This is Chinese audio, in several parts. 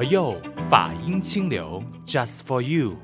佛佑法音清流，Just for you。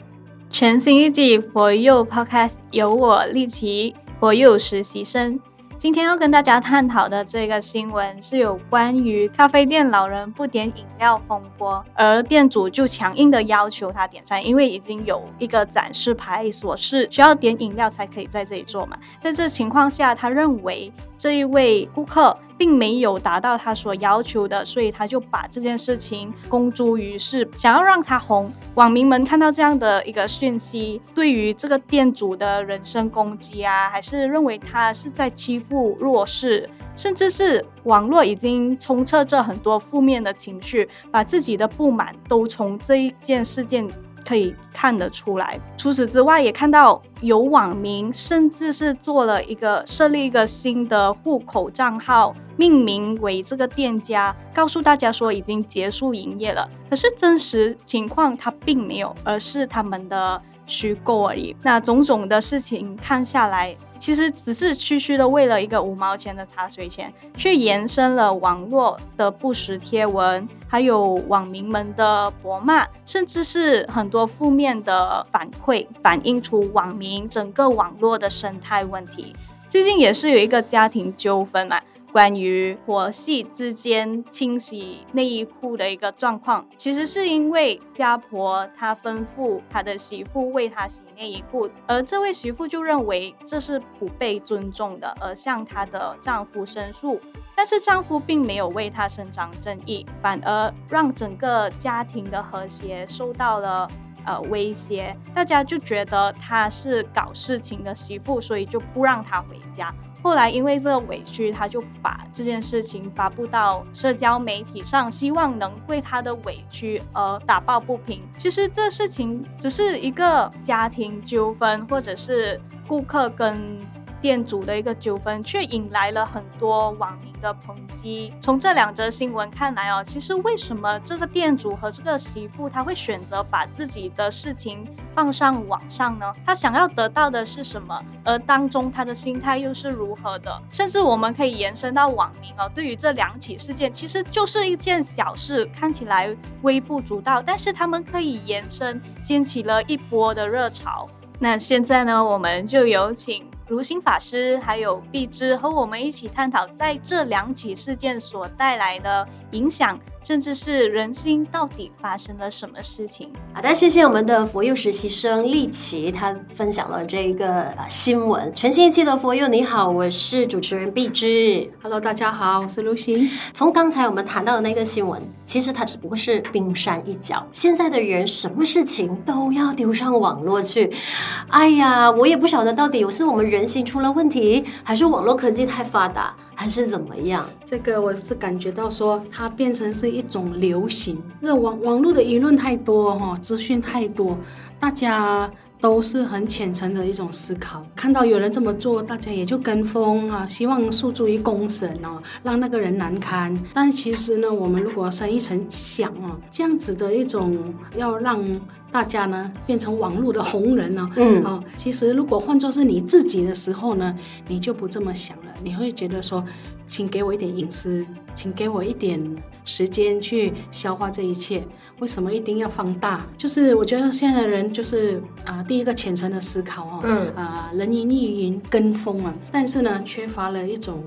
全新一季佛佑 Podcast 由我丽琦佛佑实习生。今天要跟大家探讨的这个新闻是有关于咖啡店老人不点饮料风波，而店主就强硬的要求他点餐，因为已经有一个展示牌所示需要点饮料才可以在这里做嘛。在这情况下，他认为这一位顾客。并没有达到他所要求的，所以他就把这件事情公诸于世，想要让他红。网民们看到这样的一个讯息，对于这个店主的人身攻击啊，还是认为他是在欺负弱势，甚至是网络已经充斥着很多负面的情绪，把自己的不满都从这一件事件。可以看得出来。除此之外，也看到有网民甚至是做了一个设立一个新的户口账号，命名为这个店家，告诉大家说已经结束营业了。可是真实情况它并没有，而是他们的虚构而已。那种种的事情看下来。其实只是区区的为了一个五毛钱的茶水钱，却延伸了网络的不实贴文，还有网民们的博骂，甚至是很多负面的反馈，反映出网民整个网络的生态问题。最近也是有一个家庭纠纷嘛。关于婆媳之间清洗内衣裤的一个状况，其实是因为家婆她吩咐她的媳妇为她洗内衣裤，而这位媳妇就认为这是不被尊重的，而向她的丈夫申诉，但是丈夫并没有为她伸张正义，反而让整个家庭的和谐受到了呃威胁，大家就觉得他是搞事情的媳妇，所以就不让他回家。后来因为这个委屈，他就把这件事情发布到社交媒体上，希望能为他的委屈而打抱不平。其实这事情只是一个家庭纠纷，或者是顾客跟。店主的一个纠纷，却引来了很多网民的抨击。从这两则新闻看来哦，其实为什么这个店主和这个媳妇他会选择把自己的事情放上网上呢？他想要得到的是什么？而当中他的心态又是如何的？甚至我们可以延伸到网民哦，对于这两起事件，其实就是一件小事，看起来微不足道，但是他们可以延伸，掀起了一波的热潮。那现在呢，我们就有请。如心法师还有碧芝和我们一起探讨，在这两起事件所带来的影响。甚至是人心到底发生了什么事情？好的，谢谢我们的佛佑实习生丽琦，他分享了这个新闻。全新一期的佛佑，你好，我是主持人碧枝。Hello，大家好，我是如心。从刚才我们谈到的那个新闻，其实它只不过是冰山一角。现在的人什么事情都要丢上网络去，哎呀，我也不晓得到底是我们人心出了问题，还是网络科技太发达。还是怎么样？这个我是感觉到说，它变成是一种流行。那网网络的舆论太多哈，资讯太多，大家都是很浅层的一种思考。看到有人这么做，大家也就跟风啊，希望诉诸于公审哦，让那个人难堪。但其实呢，我们如果深一层想啊，这样子的一种要让大家呢变成网络的红人呢，嗯啊，其实如果换作是你自己的时候呢，你就不这么想了。你会觉得说，请给我一点隐私，请给我一点时间去消化这一切。为什么一定要放大？就是我觉得现在的人就是啊、呃，第一个浅层的思考哦，嗯啊、呃，人云亦云，跟风啊，但是呢，缺乏了一种。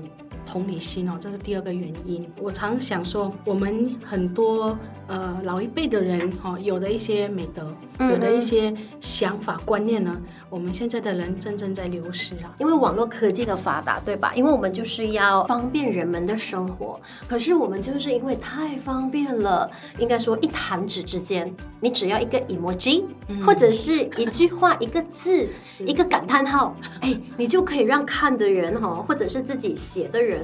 同理心哦，这是第二个原因。我常想说，我们很多呃老一辈的人哈、哦，有的一些美德，有的一些想法观念呢，我们现在的人真正在流失啊。因为网络科技的发达，对吧？因为我们就是要方便人们的生活，可是我们就是因为太方便了，应该说一弹指之间，你只要一个 emoji，、嗯、或者是一句话、一个字、一个感叹号，哎，你就可以让看的人哈，或者是自己写的人。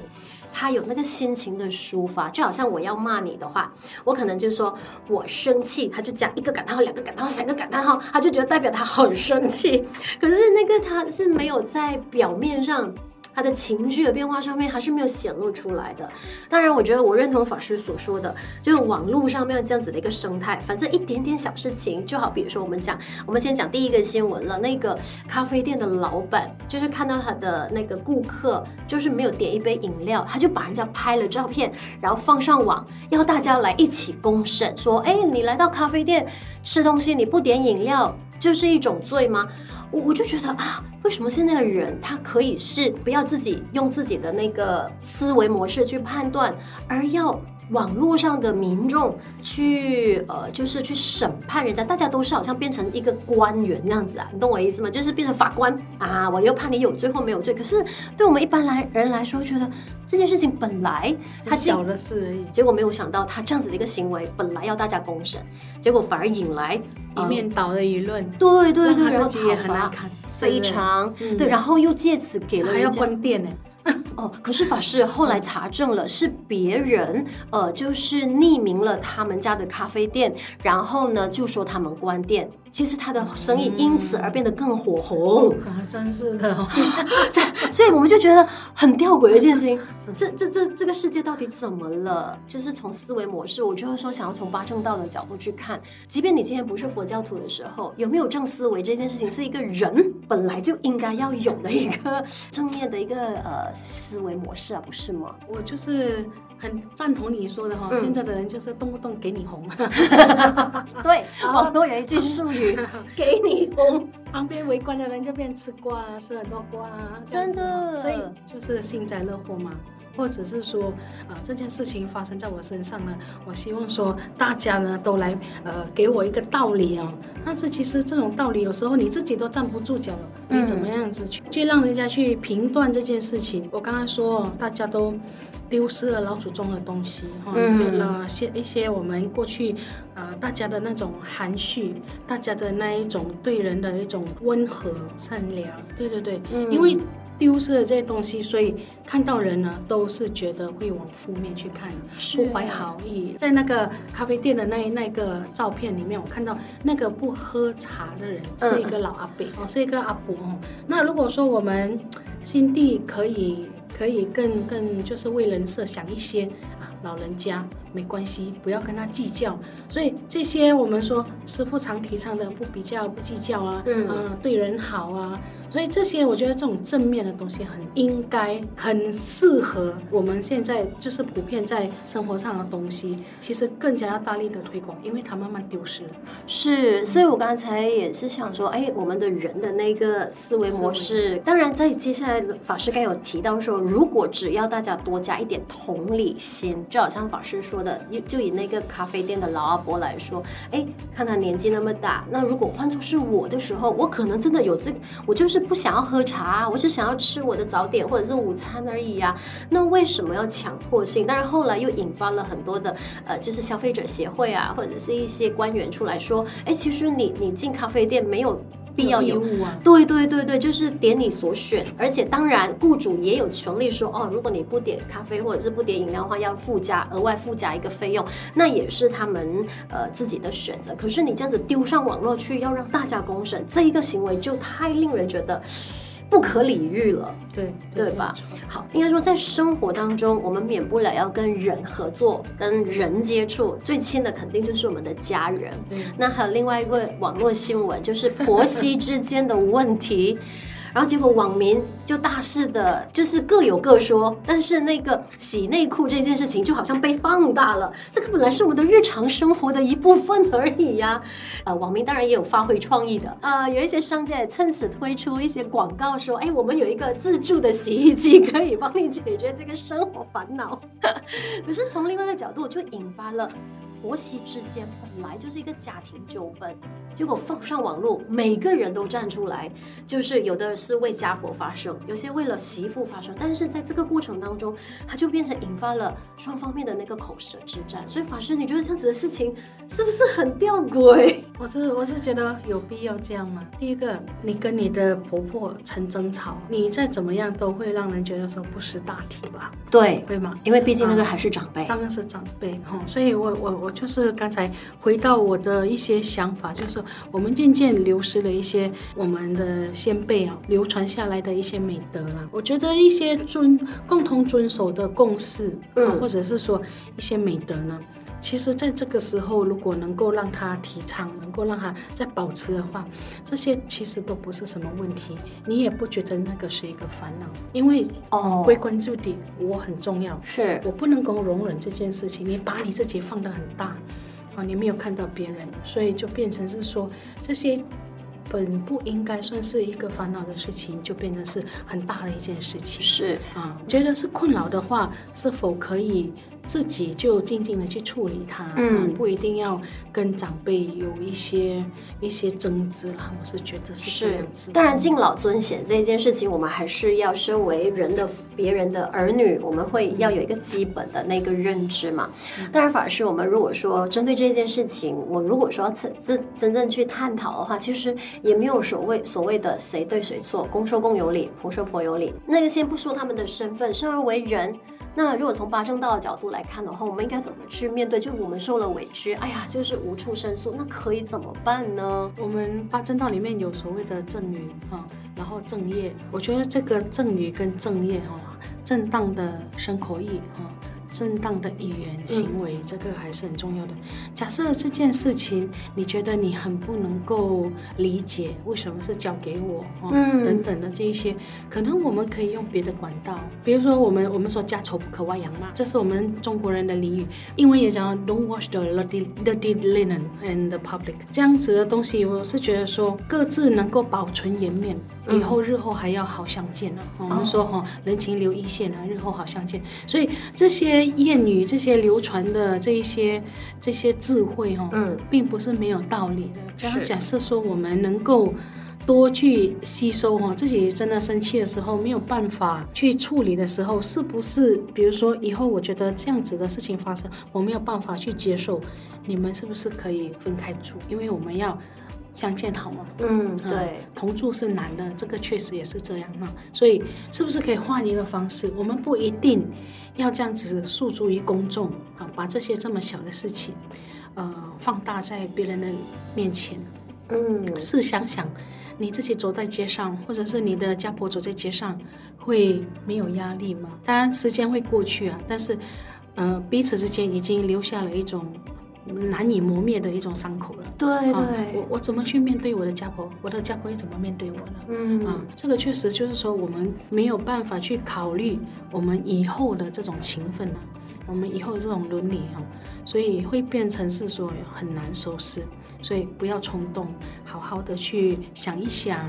他有那个心情的抒发，就好像我要骂你的话，我可能就说我生气，他就讲一个感叹号、两个感叹号、三个感叹号，他就觉得代表他很生气。可是那个他是没有在表面上他的情绪的变化上面还是没有显露出来的。当然，我觉得我认同法师所说的，就是网络上面这样子的一个生态，反正一点点小事情，就好比如说我们讲，我们先讲第一个新闻了，那个咖啡店的老板就是看到他的那个顾客就是没有点一杯饮料，他就把人家拍了照片，然后放上网，要大家来一起公审，说，哎，你来到咖啡店吃东西，你不点饮料就是一种罪吗？我我就觉得啊，为什么现在的人他可以是不要自己用自己的那个思维模式去判断，而要网络上的民众去呃，就是去审判人家？大家都是好像变成一个官员那样子啊，你懂我意思吗？就是变成法官啊，我又判你有罪或没有罪。可是对我们一般来人来说，觉得这件事情本来他小的事而已，结果没有想到他这样子的一个行为本来要大家公审，结果反而引来一面倒的舆论。对对对，然后自己也很难看。非常对，然后又借此给了还要关店呢。哦，可是法师后来查证了，是别人呃，就是匿名了他们家的咖啡店，然后呢就说他们关店，其实他的生意因此而变得更火红。啊，真是的，这所以我们就觉得很吊诡的一件事情，这这这这个世界到底怎么了？就是从思维模式，我就会说想要从八正道的角度去看，即便你今天不是佛教徒的时候，有没有正思维这件事情，是一个人本来就应该要有的一个正面的一个呃。思维模式啊，不是吗？我就是很赞同你说的哈，嗯、现在的人就是动不动给你红，对，网络有一句术语，给你红，旁边围观的人就变吃瓜啊，吃很多瓜啊，真的，所以就是幸灾乐祸嘛。或者是说，啊、呃，这件事情发生在我身上呢，我希望说大家呢都来，呃，给我一个道理哦。但是其实这种道理有时候你自己都站不住脚了，你怎么样子去、嗯、去让人家去评断这件事情？我刚刚说，大家都丢失了老祖宗的东西，哈、嗯，有了些一些我们过去，呃，大家的那种含蓄，大家的那一种对人的一种温和善良，对对对，嗯、因为。丢失了这些东西，所以看到人呢，都是觉得会往负面去看，不怀好意。在那个咖啡店的那那个照片里面，我看到那个不喝茶的人是一个老阿伯哦，嗯、是一个阿伯哦。那如果说我们心地可以可以更更就是为人设想一些啊，老人家没关系，不要跟他计较。所以这些我们说师傅常提倡的不比较不计较啊，嗯、啊，对人好啊。所以这些，我觉得这种正面的东西很应该、很适合我们现在就是普遍在生活上的东西，其实更加要大力的推广，因为它慢慢丢失了。是，所以我刚才也是想说，哎，我们的人的那个思维模式，当然在接下来法师该有提到说，如果只要大家多加一点同理心，就好像法师说的，就以那个咖啡店的老阿伯来说，哎，看他年纪那么大，那如果换作是我的时候，我可能真的有这个，我就是。不想要喝茶，我就想要吃我的早点或者是午餐而已呀、啊。那为什么要强迫性？但是后来又引发了很多的呃，就是消费者协会啊，或者是一些官员出来说，哎，其实你你进咖啡店没有必要有，有啊。对对对对，就是点你所选，而且当然雇主也有权利说，哦，如果你不点咖啡或者是不点饮料的话，要附加额外附加一个费用，那也是他们呃自己的选择。可是你这样子丢上网络去，要让大家公审，这一个行为就太令人觉得。不可理喻了，对对吧？好，应该说在生活当中，我们免不了要跟人合作，跟人接触，最亲的肯定就是我们的家人。对那还有另外一个网络新闻，就是婆媳之间的问题。然后结果网民就大肆的，就是各有各说，但是那个洗内裤这件事情就好像被放大了。这个本来是我们的日常生活的一部分而已呀。呃，网民当然也有发挥创意的啊、有一些商家也趁此推出一些广告，说，哎，我们有一个自助的洗衣机，可以帮你解决这个生活烦恼。可是从另外一个角度，就引发了。婆媳之间本来就是一个家庭纠纷，结果放上网络，每个人都站出来，就是有的是为家婆发声，有些为了媳妇发声，但是在这个过程当中，它就变成引发了双方面的那个口舌之战。所以法师，你觉得这样子的事情是不是很吊诡？我是我是觉得有必要这样吗？第一个，你跟你的婆婆成争吵，你再怎么样都会让人觉得说不识大体吧？对，对吗？因为毕竟那个还是长辈，当然、啊、是长辈哈，所以我我我。我就是刚才回到我的一些想法，就是我们渐渐流失了一些我们的先辈啊流传下来的一些美德啦。我觉得一些遵共同遵守的共识，嗯，或者是说一些美德呢。其实，在这个时候，如果能够让他提倡，能够让他再保持的话，这些其实都不是什么问题。你也不觉得那个是一个烦恼，因为哦，归根究底，我很重要，是我不能够容忍这件事情。你把你自己放得很大，啊，你没有看到别人，所以就变成是说这些。本不应该算是一个烦恼的事情，就变成是很大的一件事情。是啊，觉得是困扰的话，是否可以自己就静静的去处理它？嗯，不一定要跟长辈有一些一些争执啦。我是觉得是这样子。当然，敬老尊贤这一件事情，我们还是要身为人的别人的儿女，我们会要有一个基本的那个认知嘛。嗯、当然，反而是我们如果说针对这件事情，我如果说真真真正去探讨的话，其实。也没有所谓所谓的谁对谁错，公说公有理，婆说婆有理。那个先不说他们的身份，生而为人，那如果从八正道的角度来看的话，我们应该怎么去面对？就我们受了委屈，哎呀，就是无处申诉，那可以怎么办呢？我们八正道里面有所谓的正语哈，然后正业，我觉得这个正语跟正业哈，正当的生口意哈。正当的语言行为，这个还是很重要的。假设这件事情你觉得你很不能够理解，为什么是交给我？嗯，等等的这一些，可能我们可以用别的管道，比如说我们我们说家丑不可外扬嘛，这是我们中国人的俚语。英文也讲 Don't wash the dirty dirty linen in the public，这样子的东西，我是觉得说各自能够保存颜面，以后日后还要好相见呢。我们说哈，人情留一线啊，日后好相见。所以这些。谚语这些流传的这一些这些智慧哦，嗯，并不是没有道理的。然后假设说我们能够多去吸收哈，自己真的生气的时候没有办法去处理的时候，是不是？比如说以后我觉得这样子的事情发生，我没有办法去接受，你们是不是可以分开住？因为我们要。相见好吗？嗯，对，同住是难的，这个确实也是这样哈。所以，是不是可以换一个方式？我们不一定要这样子诉诸于公众啊，把这些这么小的事情，呃，放大在别人的面前。嗯，试想想，你自己走在街上，或者是你的家婆走在街上，会没有压力吗？当然，时间会过去啊，但是，呃，彼此之间已经留下了一种。难以磨灭的一种伤口了。对对，啊、我我怎么去面对我的家婆？我的家婆又怎么面对我呢？嗯啊，这个确实就是说，我们没有办法去考虑我们以后的这种情分啊，我们以后的这种伦理啊，所以会变成是说很难收拾。所以不要冲动，好好的去想一想，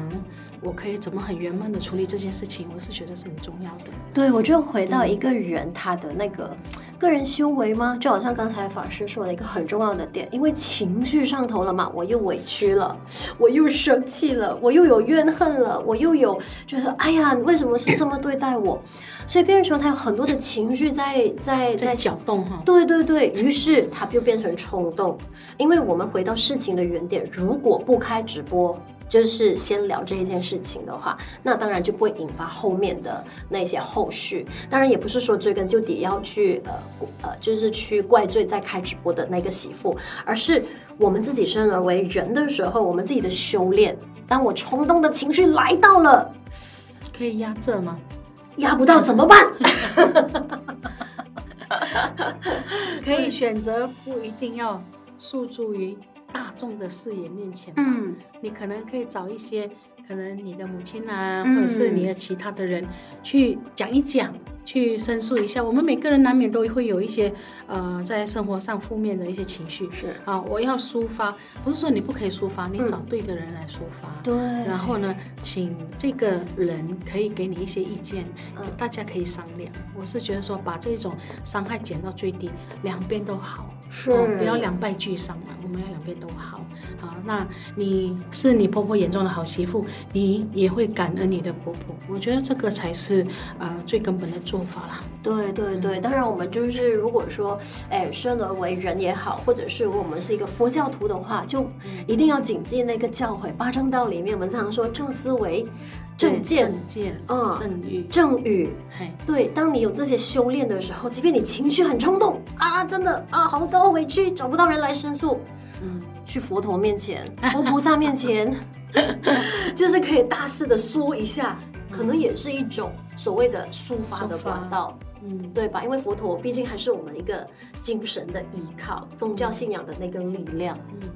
我可以怎么很圆满的处理这件事情。我是觉得是很重要的。对，我就回到一个人他的那个。个人修为吗？就好像刚才法师说了一个很重要的点，因为情绪上头了嘛，我又委屈了，我又生气了，我又有怨恨了，我又有觉得，哎呀，为什么是这么对待我？所以变成他有很多的情绪在在在搅动哈。对对对，于是他就变成冲动。因为我们回到事情的原点，如果不开直播。就是先聊这一件事情的话，那当然就不会引发后面的那些后续。当然也不是说追根究底要去呃呃，就是去怪罪在开直播的那个媳妇，而是我们自己生而为人的时候，我们自己的修炼。当我冲动的情绪来到了，可以压这吗？压不到怎么办？可以选择不一定要诉诸于。大众的视野面前，嗯，你可能可以找一些，可能你的母亲啊，嗯、或者是你的其他的人去讲一讲。去申诉一下，我们每个人难免都会有一些，呃，在生活上负面的一些情绪。是啊，我要抒发，不是说你不可以抒发，你找对的人来抒发。对、嗯。然后呢，请这个人可以给你一些意见，嗯、大家可以商量。我是觉得说，把这种伤害减到最低，两边都好。是、哦。不要两败俱伤嘛，我们要两边都好。好，那你是你婆婆眼中的好媳妇，你也会感恩你的婆婆。我觉得这个才是呃最根本的做法啦，对对对，当然我们就是如果说，哎，生而为人也好，或者是我们是一个佛教徒的话，就一定要谨记那个教诲。八正道里面我们常常说正思维、正见、正见，嗯，正语、正语。对，当你有这些修炼的时候，即便你情绪很冲动啊，真的啊，好多委屈，找不到人来申诉，嗯。去佛陀面前、佛菩萨面前，就是可以大肆的说一下，可能也是一种所谓的抒发的管道，嗯，对吧？因为佛陀毕竟还是我们一个精神的依靠，宗教信仰的那根力量。嗯，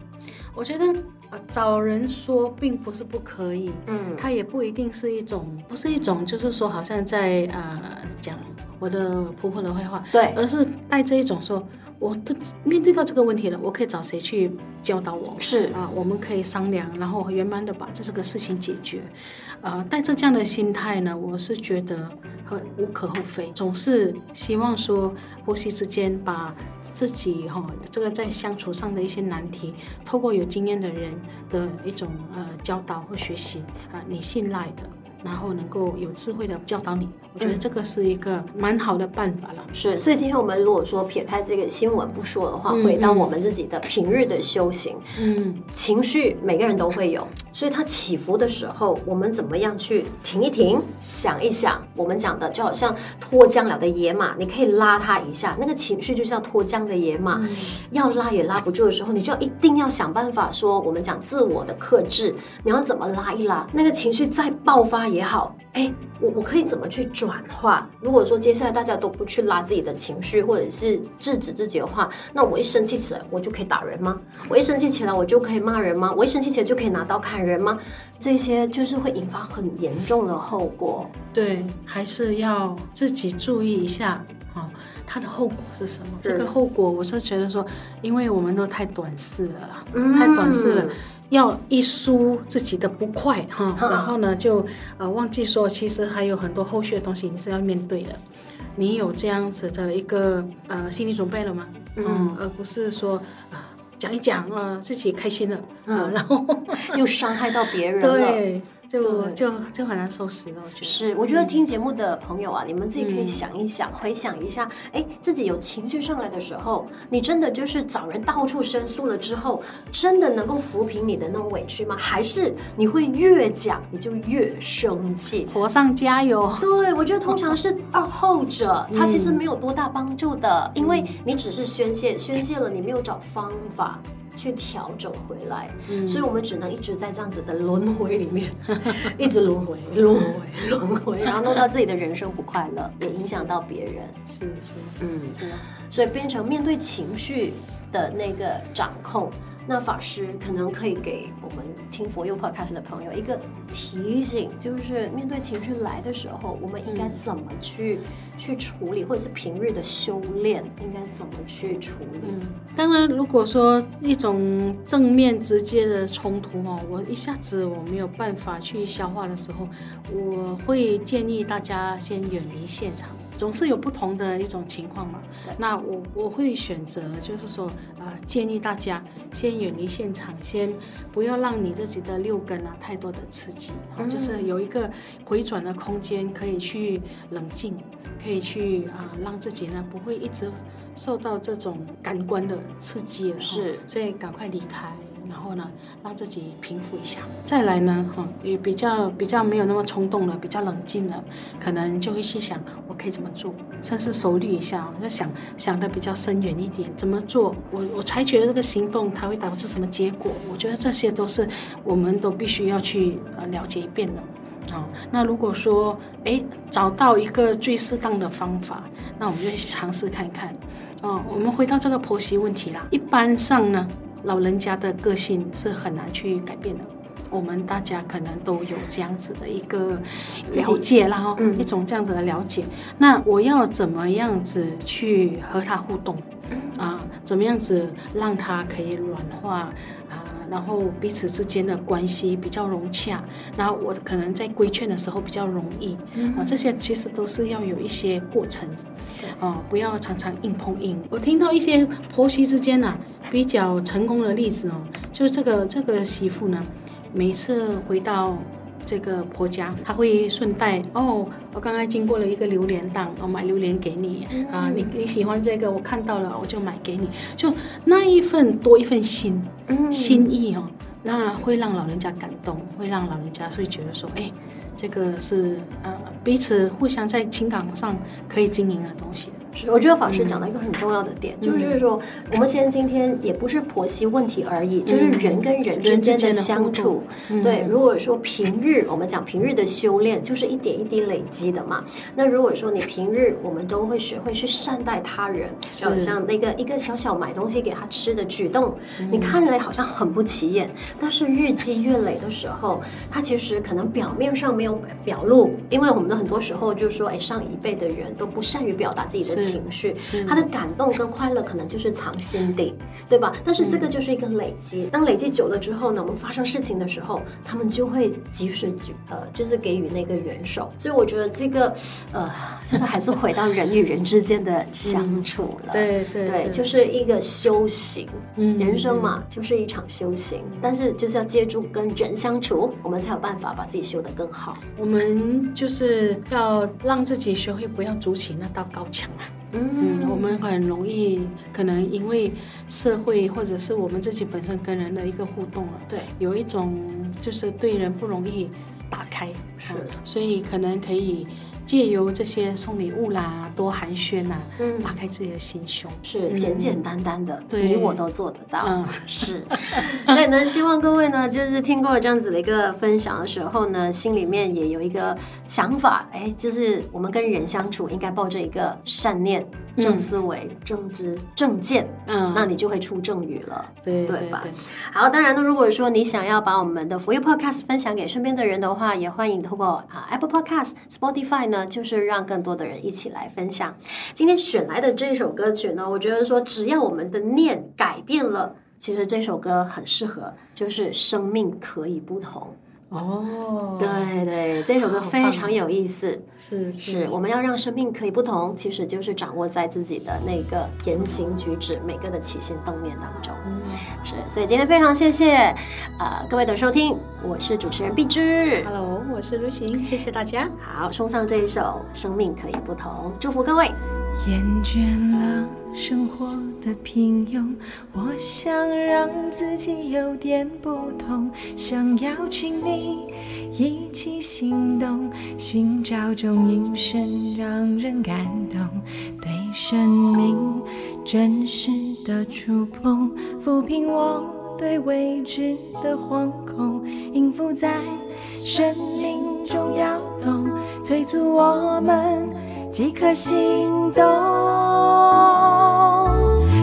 我觉得啊，找人说并不是不可以，嗯，它也不一定是一种，不是一种，就是说好像在呃讲我的婆婆的坏话，对，而是带着一种说。我都面对到这个问题了，我可以找谁去教导我？是啊，我们可以商量，然后圆满的把这这个事情解决。呃，带着这样的心态呢，我是觉得很无可厚非。总是希望说，婆媳之间把自己哈、哦、这个在相处上的一些难题，透过有经验的人的一种呃教导或学习啊、呃，你信赖的。然后能够有智慧的教导你，我觉得这个是一个蛮好的办法了。是，所以今天我们如果说撇开这个新闻不说的话，回到我们自己的平日的修行，嗯，情绪每个人都会有，所以它起伏的时候，我们怎么样去停一停，想一想，我们讲的就好像脱缰了的野马，你可以拉它一下，那个情绪就像脱缰的野马，要拉也拉不住的时候，你就要一定要想办法说，我们讲自我的克制，你要怎么拉一拉，那个情绪再爆发。也好，哎，我我可以怎么去转化？如果说接下来大家都不去拉自己的情绪，或者是制止自己的话，那我一生气起来，我就可以打人吗？我一生气起来，我就可以骂人吗？我一生气起来就可以拿刀砍人吗？这些就是会引发很严重的后果。对，还是要自己注意一下，哦，它的后果是什么？这个后果，我是觉得说，因为我们都太短视了啦，嗯、太短视了。要一抒自己的不快哈，然后呢就呃忘记说，其实还有很多后续的东西你是要面对的。你有这样子的一个呃心理准备了吗？嗯，而不是说啊讲一讲啊自己开心了，嗯，然后 又伤害到别人了。对。就就就很难收拾了，我觉得是。我觉得听节目的朋友啊，嗯、你们自己可以想一想，嗯、回想一下，哎，自己有情绪上来的时候，你真的就是找人到处申诉了之后，真的能够抚平你的那种委屈吗？还是你会越讲你就越生气？火上加油。对，我觉得通常是 二后者，他其实没有多大帮助的，嗯、因为你只是宣泄，宣泄了你没有找方法。去调整回来，嗯、所以我们只能一直在这样子的轮回里面，一直轮回、轮回、轮回，然后弄到自己的人生不快乐，也影响到别人。是是，嗯，是。所以变成面对情绪的那个掌控。那法师可能可以给我们听佛佑 Podcast 的朋友一个提醒，就是面对情绪来的时候，我们应该怎么去、嗯、去处理，或者是平日的修炼应该怎么去处理？嗯，当然，如果说一种正面直接的冲突哦，我一下子我没有办法去消化的时候，我会建议大家先远离现场。总是有不同的一种情况嘛，那我我会选择就是说啊、呃，建议大家先远离现场，先不要让你自己的六根啊太多的刺激，嗯、就是有一个回转的空间，可以去冷静，可以去啊、呃，让自己呢不会一直受到这种感官的刺激，是，所以赶快离开。然后呢，让自己平复一下，再来呢，哈，也比较比较没有那么冲动了，比较冷静了，可能就会去想我可以怎么做，甚至熟虑一下，就想想的比较深远一点，怎么做，我我采取的这个行动，它会导致什么结果？我觉得这些都是我们都必须要去呃了解一遍的，啊，那如果说哎找到一个最适当的方法，那我们就去尝试看看，啊，我们回到这个婆媳问题啦，一般上呢。老人家的个性是很难去改变的，我们大家可能都有这样子的一个了解，然后一种这样子的了解。那我要怎么样子去和他互动啊？怎么样子让他可以软化啊？然后彼此之间的关系比较融洽，然后我可能在规劝的时候比较容易啊。这些其实都是要有一些过程。啊，不要常常硬碰硬。我听到一些婆媳之间啊比较成功的例子哦，就是这个这个媳妇呢，每次回到这个婆家，她会顺带哦，我刚刚经过了一个榴莲档，我买榴莲给你啊，你你喜欢这个，我看到了，我就买给你，就那一份多一份心心意哦，那会让老人家感动，会让老人家会觉得说，哎。这个是呃彼此互相在情感上可以经营的东西。是，我觉得法师讲到一个很重要的点，嗯、就是说，我们现在今天也不是婆媳问题而已，嗯、就是人跟人之间的相处。嗯、对，如果说平日我们讲平日的修炼，就是一点一滴累积的嘛。那如果说你平日我们都会学会去善待他人，像像那个一个小小买东西给他吃的举动，嗯、你看起来好像很不起眼，但是日积月累的时候，他其实可能表面上没有表露，因为我们的很多时候就是说，哎，上一辈的人都不善于表达自己的。情绪，他的感动跟快乐可能就是藏心底，对吧？但是这个就是一个累积，当累积久了之后呢，我们发生事情的时候，他们就会及时举呃，就是给予那个援手。所以我觉得这个呃，这个还是回到人与人之间的相处了。对对对，就是一个修行。嗯，人生嘛，就是一场修行，但是就是要借助跟人相处，我们才有办法把自己修得更好。我们就是要让自己学会不要筑起那道高墙啊。嗯，我们很容易可能因为社会或者是我们自己本身跟人的一个互动啊，对，有一种就是对人不容易打开，是，所以可能可以。借由这些送礼物啦，多寒暄呐，嗯，打开自己的心胸，是简简单单的，嗯，你我都做得到，嗯，是。所以呢，希望各位呢，就是听过这样子的一个分享的时候呢，心里面也有一个想法，哎，就是我们跟人相处应该抱着一个善念、正思维、正知、正见，嗯，那你就会出正语了，对对吧？好，当然呢，如果说你想要把我们的 For You Podcast 分享给身边的人的话，也欢迎透过啊 Apple Podcast、Spotify 呢。就是让更多的人一起来分享。今天选来的这首歌曲呢，我觉得说只要我们的念改变了，其实这首歌很适合，就是生命可以不同。哦，对对，这首歌非常有意思。是是，我们要让生命可以不同，其实就是掌握在自己的那个言行举止、每个的起心动念当中。嗯，是，所以今天非常谢谢呃各位的收听，我是主持人碧芝。Hello，我是如行，谢谢大家。好，送上这一首《生命可以不同》，祝福各位。厌倦了生活的平庸，我想让自己有点不同，想邀请你一起行动，寻找种隐身让人感动，对生命真实的触碰，抚平我对未知的惶恐，音符在生命中摇动，催促我们。即刻行动，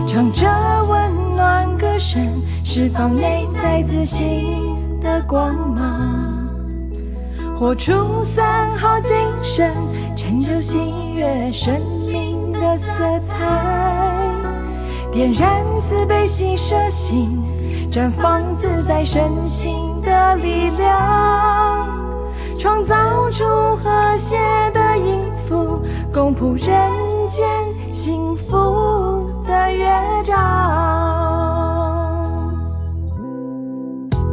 唱着温暖歌声，释放内在自信的光芒，活出三好精神，成就喜悦生命的色彩，点燃慈悲喜舍心，绽放自在身心的力量，创造出和谐的音符。共谱人间的乐章。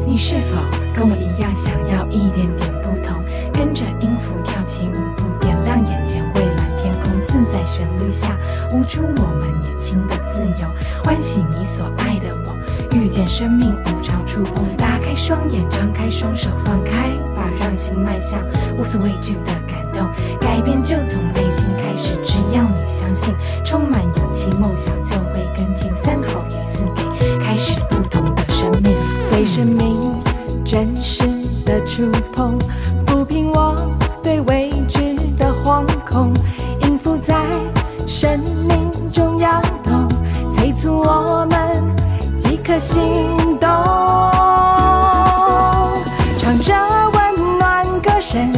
你是否跟我一样，想要一点点不同？跟着音符跳起舞步，点亮眼前蔚蓝天空，自在旋律下，舞出我们年轻的自由。欢喜你所爱的我，遇见生命无常触碰，打开双眼，张开双手，放开吧，让心迈向无所畏惧的动。改变就从内心开始，只要你相信，充满勇气，梦想就会跟进。三好与四给，开始不同的生命，对生命真实的触碰，抚平我对未知的惶恐，音符在生命中摇动，催促我们即刻行动，唱着温暖歌声，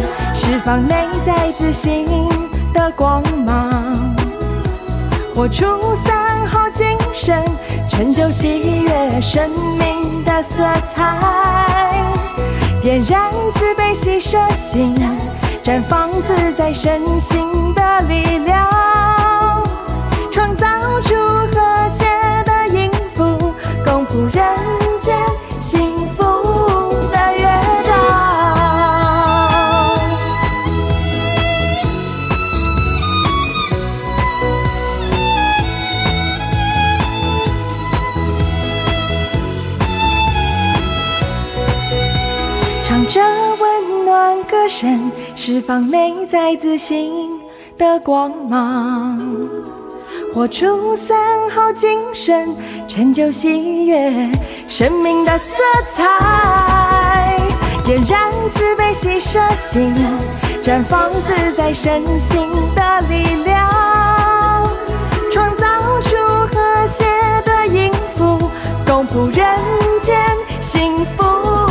释放内在自信的光芒，活出三好精神，成就喜悦生命的色彩，点燃慈悲喜舍心，绽放自在身心的力量，创造出和谐的音符，共谱人。释放内在自信的光芒，活出三好精神，成就喜悦，生命的色彩，点燃慈悲喜舍心，绽放自在身心的力量，创造出和谐的音符，共谱人间幸福。